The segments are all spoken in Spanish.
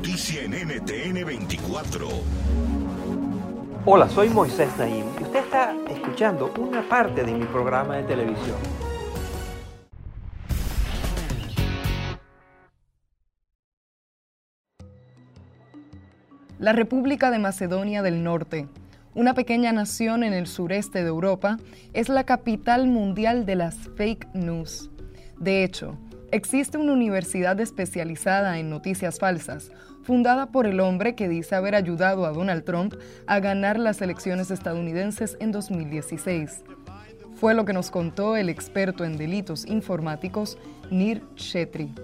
Noticia en NTN 24. Hola, soy Moisés Naim y usted está escuchando una parte de mi programa de televisión. La República de Macedonia del Norte, una pequeña nación en el sureste de Europa, es la capital mundial de las fake news. De hecho, existe una universidad especializada en noticias falsas, fundada por el hombre que dice haber ayudado a Donald Trump a ganar las elecciones estadounidenses en 2016. Fue lo que nos contó el experto en delitos informáticos, Nir Chetri.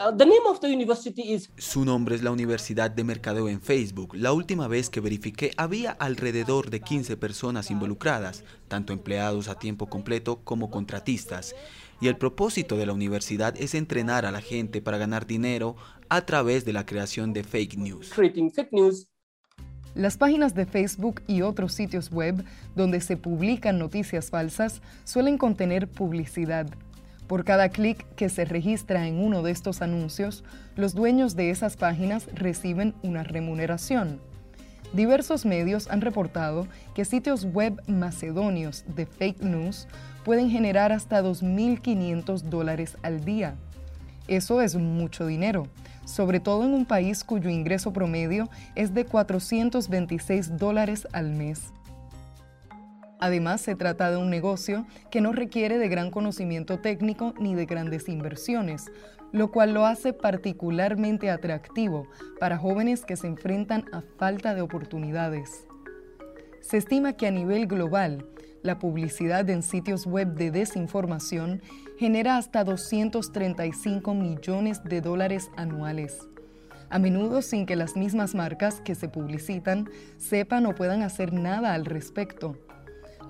Uh, the name of the university is Su nombre es la Universidad de Mercadeo en Facebook. La última vez que verifiqué había alrededor de 15 personas involucradas, tanto empleados a tiempo completo como contratistas. Y el propósito de la universidad es entrenar a la gente para ganar dinero a través de la creación de fake news. creating fake news. Las páginas de Facebook y otros sitios web donde se publican noticias falsas suelen contener publicidad. Por cada clic que se registra en uno de estos anuncios, los dueños de esas páginas reciben una remuneración. Diversos medios han reportado que sitios web macedonios de fake news pueden generar hasta 2.500 dólares al día. Eso es mucho dinero, sobre todo en un país cuyo ingreso promedio es de 426 dólares al mes. Además, se trata de un negocio que no requiere de gran conocimiento técnico ni de grandes inversiones, lo cual lo hace particularmente atractivo para jóvenes que se enfrentan a falta de oportunidades. Se estima que a nivel global, la publicidad en sitios web de desinformación genera hasta 235 millones de dólares anuales, a menudo sin que las mismas marcas que se publicitan sepan o puedan hacer nada al respecto.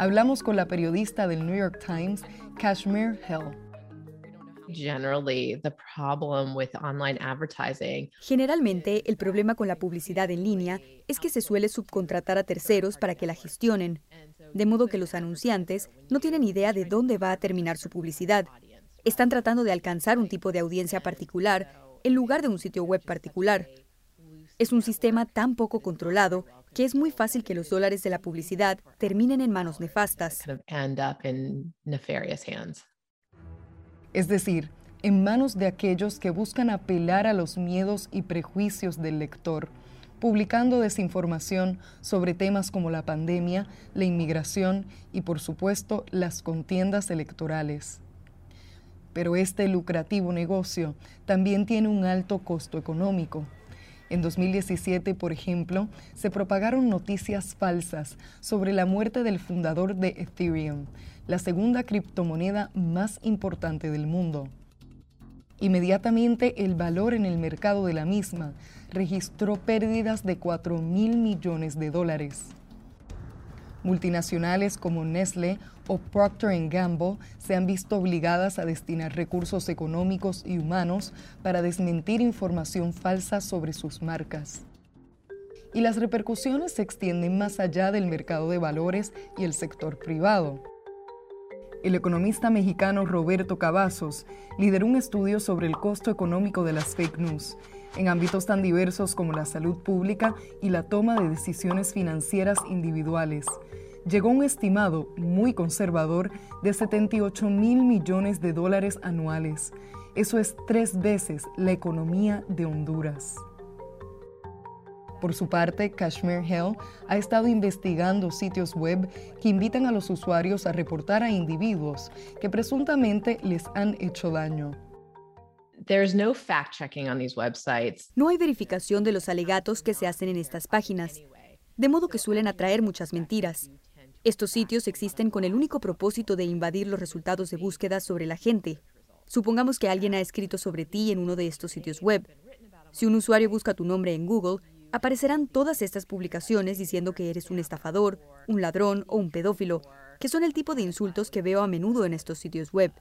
Hablamos con la periodista del New York Times, Kashmir Hill. generally the problem with online advertising Generalmente, el problema con la publicidad en línea es que se suele subcontratar a terceros para que la gestionen, de modo que los anunciantes no tienen idea de dónde va a terminar su publicidad. Están tratando de alcanzar un tipo de audiencia particular en lugar de un sitio web particular. Es un sistema tan poco controlado que es muy fácil que los dólares de la publicidad terminen en manos nefastas. es decir, en manos de aquellos que buscan apelar a los miedos y prejuicios del lector, publicando desinformación sobre temas como la pandemia, la inmigración y, por supuesto, las contiendas electorales. Pero este lucrativo negocio también tiene un alto costo económico. En 2017, por ejemplo, se propagaron noticias falsas sobre la muerte del fundador de Ethereum, la segunda criptomoneda más importante del mundo. Inmediatamente el valor en el mercado de la misma registró pérdidas de 4 mil millones de dólares. Multinacionales como Nestle o Procter Gamble se han visto obligadas a destinar recursos económicos y humanos para desmentir información falsa sobre sus marcas. Y las repercusiones se extienden más allá del mercado de valores y el sector privado. El economista mexicano Roberto Cavazos lideró un estudio sobre el costo económico de las fake news en ámbitos tan diversos como la salud pública y la toma de decisiones financieras individuales. Llegó un estimado muy conservador de 78 mil millones de dólares anuales Eso es tres veces la economía de Honduras. Por su parte, Kashmir Hill ha estado investigando sitios web que invitan a los usuarios a reportar a individuos que presuntamente les han hecho daño. no fact-checking on these websites. No hay verificación de los alegatos que se hacen en estas páginas, de modo que suelen atraer muchas mentiras. Estos sitios existen con el único propósito de invadir los resultados de búsqueda sobre la gente. Supongamos que alguien ha escrito sobre ti en uno de estos sitios web. Si un usuario busca tu nombre en Google, aparecerán todas estas publicaciones diciendo que eres un estafador, un ladrón o un pedófilo, que son el tipo de insultos que veo a menudo en estos sitios web.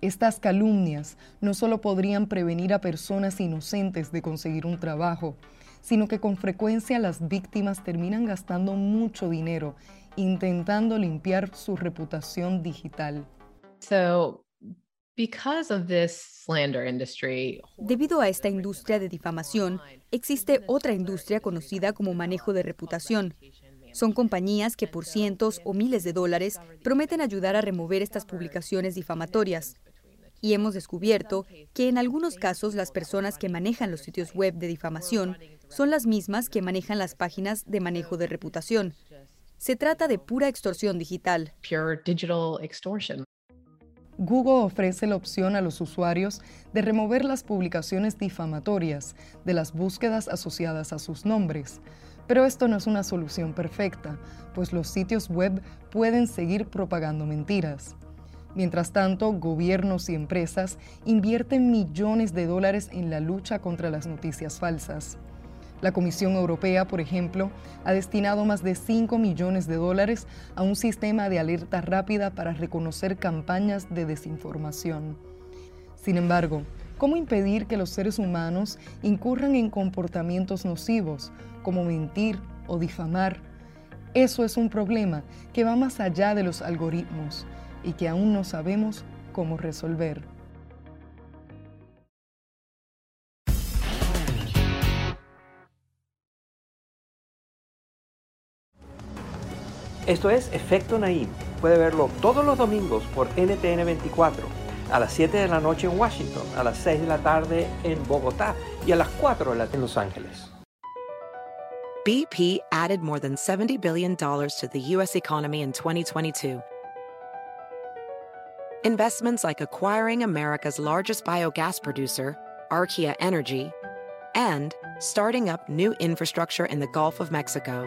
Estas calumnias no solo podrían prevenir a personas inocentes de conseguir un trabajo, sino que con frecuencia las víctimas terminan gastando mucho dinero intentando limpiar su reputación digital. Debido a esta industria de difamación, existe otra industria conocida como manejo de reputación. Son compañías que por cientos o miles de dólares prometen ayudar a remover estas publicaciones difamatorias. Y hemos descubierto que en algunos casos las personas que manejan los sitios web de difamación son las mismas que manejan las páginas de manejo de reputación. Se trata de pura extorsión digital. Google ofrece la opción a los usuarios de remover las publicaciones difamatorias de las búsquedas asociadas a sus nombres. Pero esto no es una solución perfecta, pues los sitios web pueden seguir propagando mentiras. Mientras tanto, gobiernos y empresas invierten millones de dólares en la lucha contra las noticias falsas. La Comisión Europea, por ejemplo, ha destinado más de 5 millones de dólares a un sistema de alerta rápida para reconocer campañas de desinformación. Sin embargo, ¿cómo impedir que los seres humanos incurran en comportamientos nocivos, como mentir o difamar? Eso es un problema que va más allá de los algoritmos y que aún no sabemos cómo resolver. Esto es Efecto Naim. Puede verlo todos los domingos por NTN 24, a las 7 de la noche en Washington, a las 6 de la tarde en Bogotá y a las 4 de la en Los Ángeles. BP added more than $70 billion to the U.S. economy in 2022. Investments like acquiring America's largest biogas producer, Archaea Energy, and starting up new infrastructure in the Gulf of Mexico.